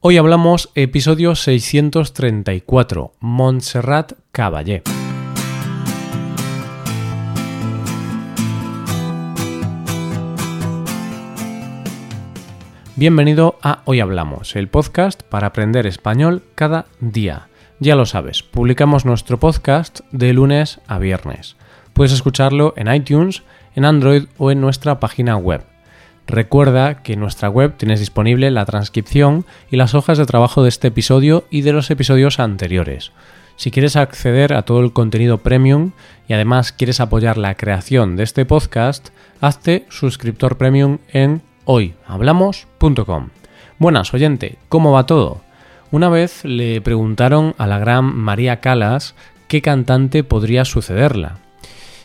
Hoy hablamos episodio 634, Montserrat Caballé. Bienvenido a Hoy Hablamos, el podcast para aprender español cada día. Ya lo sabes, publicamos nuestro podcast de lunes a viernes. Puedes escucharlo en iTunes, en Android o en nuestra página web Recuerda que en nuestra web tienes disponible la transcripción y las hojas de trabajo de este episodio y de los episodios anteriores. Si quieres acceder a todo el contenido premium y además quieres apoyar la creación de este podcast, hazte suscriptor premium en hoyhablamos.com. Buenas, oyente, ¿cómo va todo? Una vez le preguntaron a la gran María Calas qué cantante podría sucederla.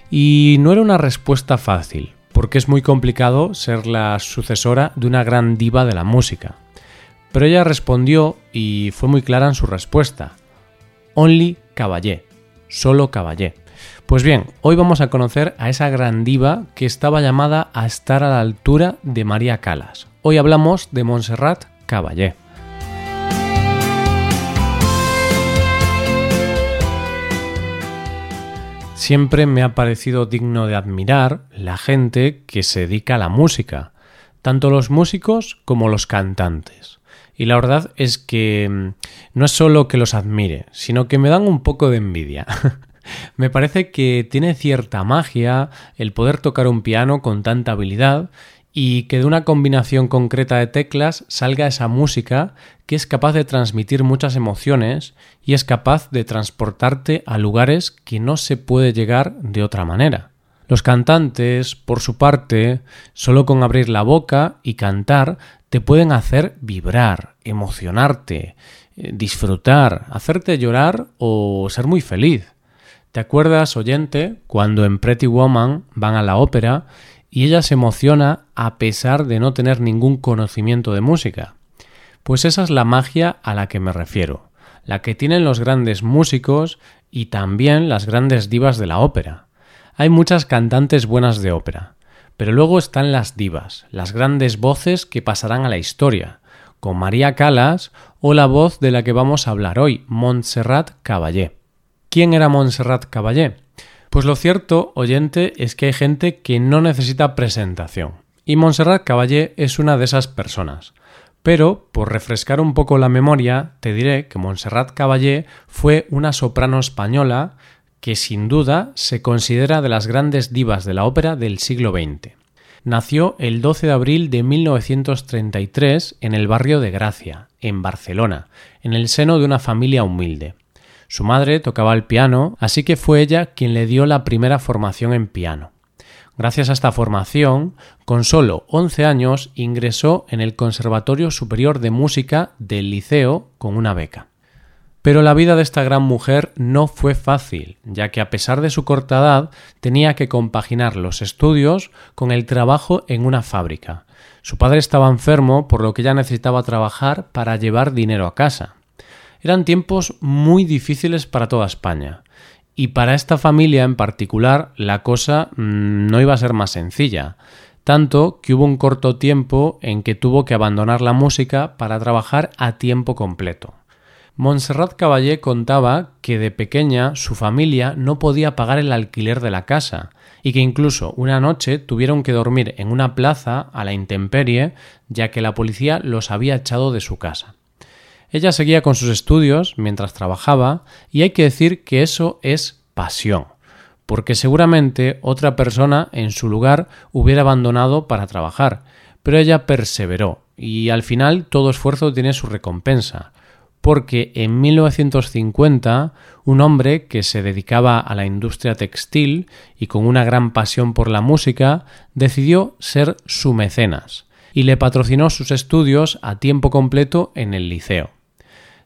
Y no era una respuesta fácil, porque es muy complicado ser la sucesora de una gran diva de la música. Pero ella respondió y fue muy clara en su respuesta. Only Caballé, solo Caballé. Pues bien, hoy vamos a conocer a esa gran diva que estaba llamada a estar a la altura de María Calas. Hoy hablamos de Montserrat Caballé. Siempre me ha parecido digno de admirar la gente que se dedica a la música, tanto los músicos como los cantantes. Y la verdad es que mm, no es solo que los admire, sino que me dan un poco de envidia. me parece que tiene cierta magia el poder tocar un piano con tanta habilidad y que de una combinación concreta de teclas salga esa música que es capaz de transmitir muchas emociones y es capaz de transportarte a lugares que no se puede llegar de otra manera. Los cantantes, por su parte, solo con abrir la boca y cantar, te pueden hacer vibrar, emocionarte, eh, disfrutar, hacerte llorar o ser muy feliz. ¿Te acuerdas, oyente, cuando en Pretty Woman van a la ópera y ella se emociona a pesar de no tener ningún conocimiento de música. Pues esa es la magia a la que me refiero, la que tienen los grandes músicos y también las grandes divas de la ópera. Hay muchas cantantes buenas de ópera, pero luego están las divas, las grandes voces que pasarán a la historia, con María Calas o la voz de la que vamos a hablar hoy, Montserrat Caballé. ¿Quién era Montserrat Caballé? Pues lo cierto, oyente, es que hay gente que no necesita presentación. Y Montserrat Caballé es una de esas personas. Pero, por refrescar un poco la memoria, te diré que Montserrat Caballé fue una soprano española que sin duda se considera de las grandes divas de la ópera del siglo XX. Nació el 12 de abril de 1933 en el barrio de Gracia, en Barcelona, en el seno de una familia humilde. Su madre tocaba el piano, así que fue ella quien le dio la primera formación en piano. Gracias a esta formación, con solo 11 años ingresó en el Conservatorio Superior de Música del Liceo con una beca. Pero la vida de esta gran mujer no fue fácil, ya que a pesar de su corta edad tenía que compaginar los estudios con el trabajo en una fábrica. Su padre estaba enfermo, por lo que ella necesitaba trabajar para llevar dinero a casa. Eran tiempos muy difíciles para toda España. Y para esta familia en particular la cosa mm, no iba a ser más sencilla, tanto que hubo un corto tiempo en que tuvo que abandonar la música para trabajar a tiempo completo. Montserrat Caballé contaba que de pequeña su familia no podía pagar el alquiler de la casa y que incluso una noche tuvieron que dormir en una plaza a la intemperie ya que la policía los había echado de su casa. Ella seguía con sus estudios mientras trabajaba y hay que decir que eso es pasión, porque seguramente otra persona en su lugar hubiera abandonado para trabajar, pero ella perseveró y al final todo esfuerzo tiene su recompensa, porque en 1950 un hombre que se dedicaba a la industria textil y con una gran pasión por la música decidió ser su mecenas y le patrocinó sus estudios a tiempo completo en el liceo.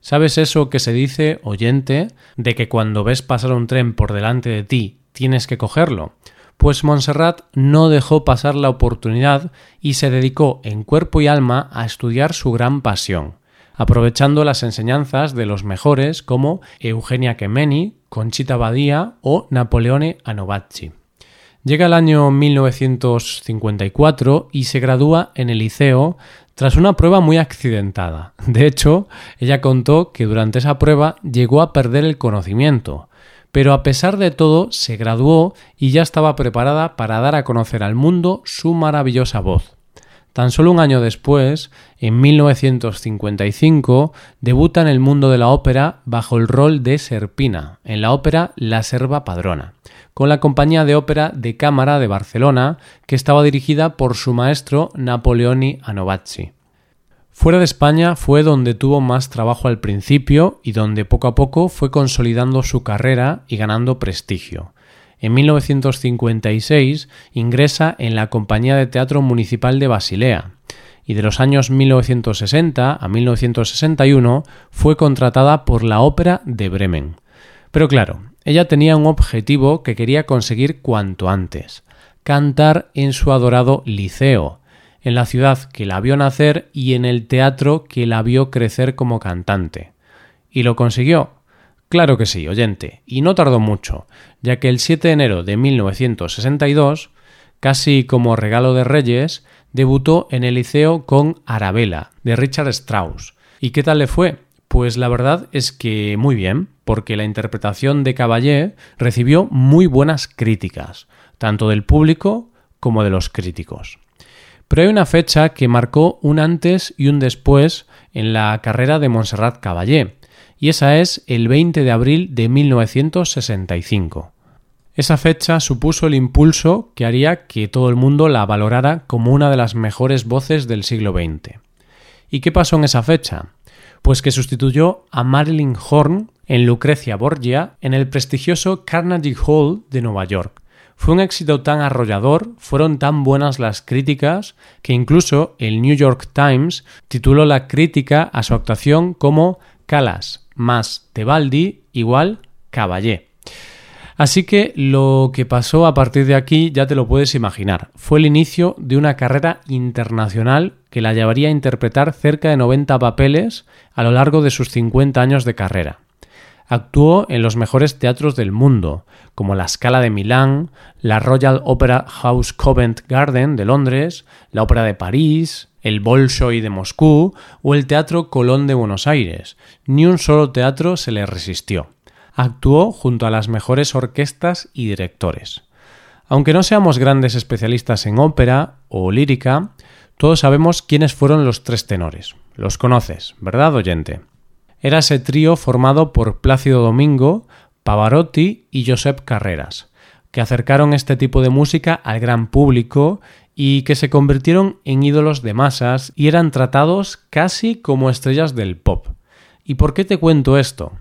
¿Sabes eso que se dice, oyente, de que cuando ves pasar un tren por delante de ti tienes que cogerlo? Pues Montserrat no dejó pasar la oportunidad y se dedicó en cuerpo y alma a estudiar su gran pasión, aprovechando las enseñanzas de los mejores como Eugenia Kemeny, Conchita Badía o Napoleone Anovacci. Llega el año 1954 y se gradúa en el liceo tras una prueba muy accidentada. De hecho, ella contó que durante esa prueba llegó a perder el conocimiento, pero a pesar de todo se graduó y ya estaba preparada para dar a conocer al mundo su maravillosa voz. Tan solo un año después, en 1955, debuta en el mundo de la ópera bajo el rol de Serpina, en la ópera La Serva Padrona, con la compañía de ópera de cámara de Barcelona, que estaba dirigida por su maestro Napoleoni Anovazzi. Fuera de España fue donde tuvo más trabajo al principio y donde poco a poco fue consolidando su carrera y ganando prestigio. En 1956 ingresa en la Compañía de Teatro Municipal de Basilea y de los años 1960 a 1961 fue contratada por la Ópera de Bremen. Pero claro, ella tenía un objetivo que quería conseguir cuanto antes, cantar en su adorado liceo, en la ciudad que la vio nacer y en el teatro que la vio crecer como cantante. Y lo consiguió, Claro que sí, oyente, y no tardó mucho, ya que el 7 de enero de 1962, casi como regalo de Reyes, debutó en el liceo con Arabella, de Richard Strauss. ¿Y qué tal le fue? Pues la verdad es que muy bien, porque la interpretación de Caballé recibió muy buenas críticas, tanto del público como de los críticos. Pero hay una fecha que marcó un antes y un después en la carrera de Montserrat Caballé, y esa es el 20 de abril de 1965. Esa fecha supuso el impulso que haría que todo el mundo la valorara como una de las mejores voces del siglo XX. ¿Y qué pasó en esa fecha? Pues que sustituyó a Marilyn Horn en Lucrecia Borgia en el prestigioso Carnegie Hall de Nueva York. Fue un éxito tan arrollador, fueron tan buenas las críticas, que incluso el New York Times tituló la crítica a su actuación como Calas, más Tebaldi igual Caballé. Así que lo que pasó a partir de aquí ya te lo puedes imaginar. Fue el inicio de una carrera internacional que la llevaría a interpretar cerca de 90 papeles a lo largo de sus 50 años de carrera. Actuó en los mejores teatros del mundo, como la Scala de Milán, la Royal Opera House Covent Garden de Londres, la Ópera de París, el Bolshoi de Moscú o el Teatro Colón de Buenos Aires. Ni un solo teatro se le resistió. Actuó junto a las mejores orquestas y directores. Aunque no seamos grandes especialistas en ópera o lírica, todos sabemos quiénes fueron los tres tenores. Los conoces, ¿verdad, oyente? Era ese trío formado por Plácido Domingo, Pavarotti y Josep Carreras, que acercaron este tipo de música al gran público y que se convirtieron en ídolos de masas y eran tratados casi como estrellas del pop. ¿Y por qué te cuento esto?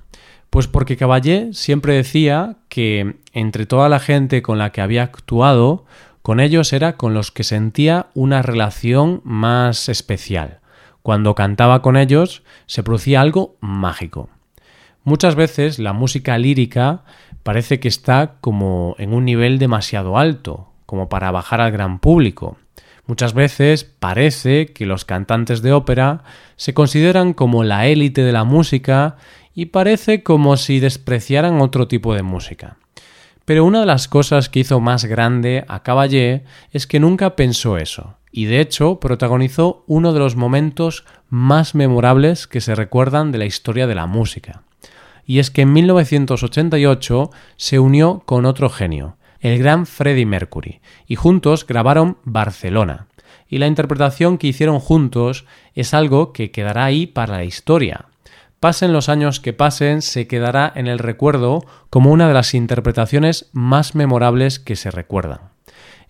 Pues porque Caballé siempre decía que entre toda la gente con la que había actuado, con ellos era con los que sentía una relación más especial. Cuando cantaba con ellos se producía algo mágico. Muchas veces la música lírica parece que está como en un nivel demasiado alto, como para bajar al gran público. Muchas veces parece que los cantantes de ópera se consideran como la élite de la música y parece como si despreciaran otro tipo de música. Pero una de las cosas que hizo más grande a Caballé es que nunca pensó eso, y de hecho protagonizó uno de los momentos más memorables que se recuerdan de la historia de la música. Y es que en 1988 se unió con otro genio, el gran Freddie Mercury, y juntos grabaron Barcelona. Y la interpretación que hicieron juntos es algo que quedará ahí para la historia. Pasen los años que pasen, se quedará en el recuerdo como una de las interpretaciones más memorables que se recuerdan.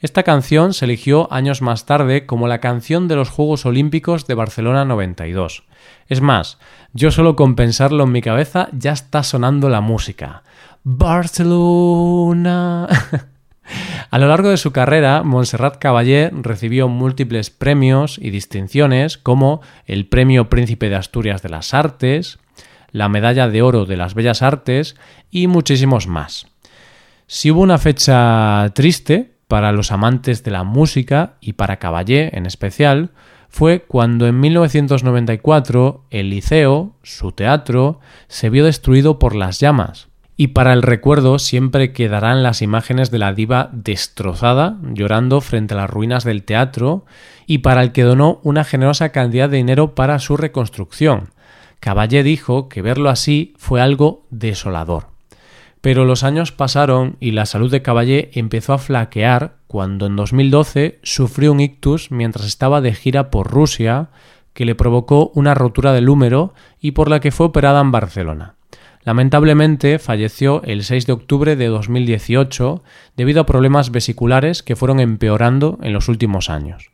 Esta canción se eligió años más tarde como la canción de los Juegos Olímpicos de Barcelona 92. Es más, yo solo con pensarlo en mi cabeza ya está sonando la música. Barcelona. A lo largo de su carrera, Montserrat Caballé recibió múltiples premios y distinciones como el Premio Príncipe de Asturias de las Artes, la Medalla de Oro de las Bellas Artes y muchísimos más. Si hubo una fecha triste para los amantes de la música y para Caballé en especial, fue cuando en 1994 el liceo, su teatro, se vio destruido por las llamas Y para el recuerdo siempre quedarán las imágenes de la diva destrozada, llorando frente a las ruinas del teatro, y para el que donó una generosa cantidad de dinero para su reconstrucción. Caballé dijo que verlo así fue algo desolador. Pero los años pasaron y la salud de Caballé empezó a flaquear cuando en 2012 sufrió un ictus mientras estaba de gira por Rusia, que le provocó una rotura del húmero y por la que fue operada en Barcelona. Lamentablemente falleció el 6 de octubre de 2018 debido a problemas vesiculares que fueron empeorando en los últimos años.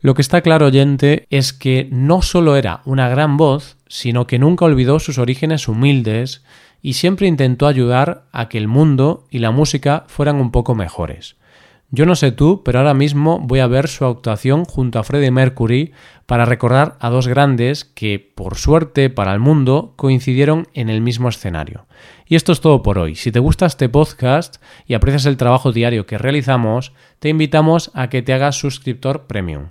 Lo que está claro, oyente, es que no solo era una gran voz, sino que nunca olvidó sus orígenes humildes y siempre intentó ayudar a que el mundo y la música fueran un poco mejores. Yo no sé tú, pero ahora mismo voy a ver su actuación junto a Freddie Mercury para recordar a dos grandes que, por suerte para el mundo, coincidieron en el mismo escenario. Y esto es todo por hoy. Si te gusta este podcast y aprecias el trabajo diario que realizamos, te invitamos a que te hagas suscriptor premium.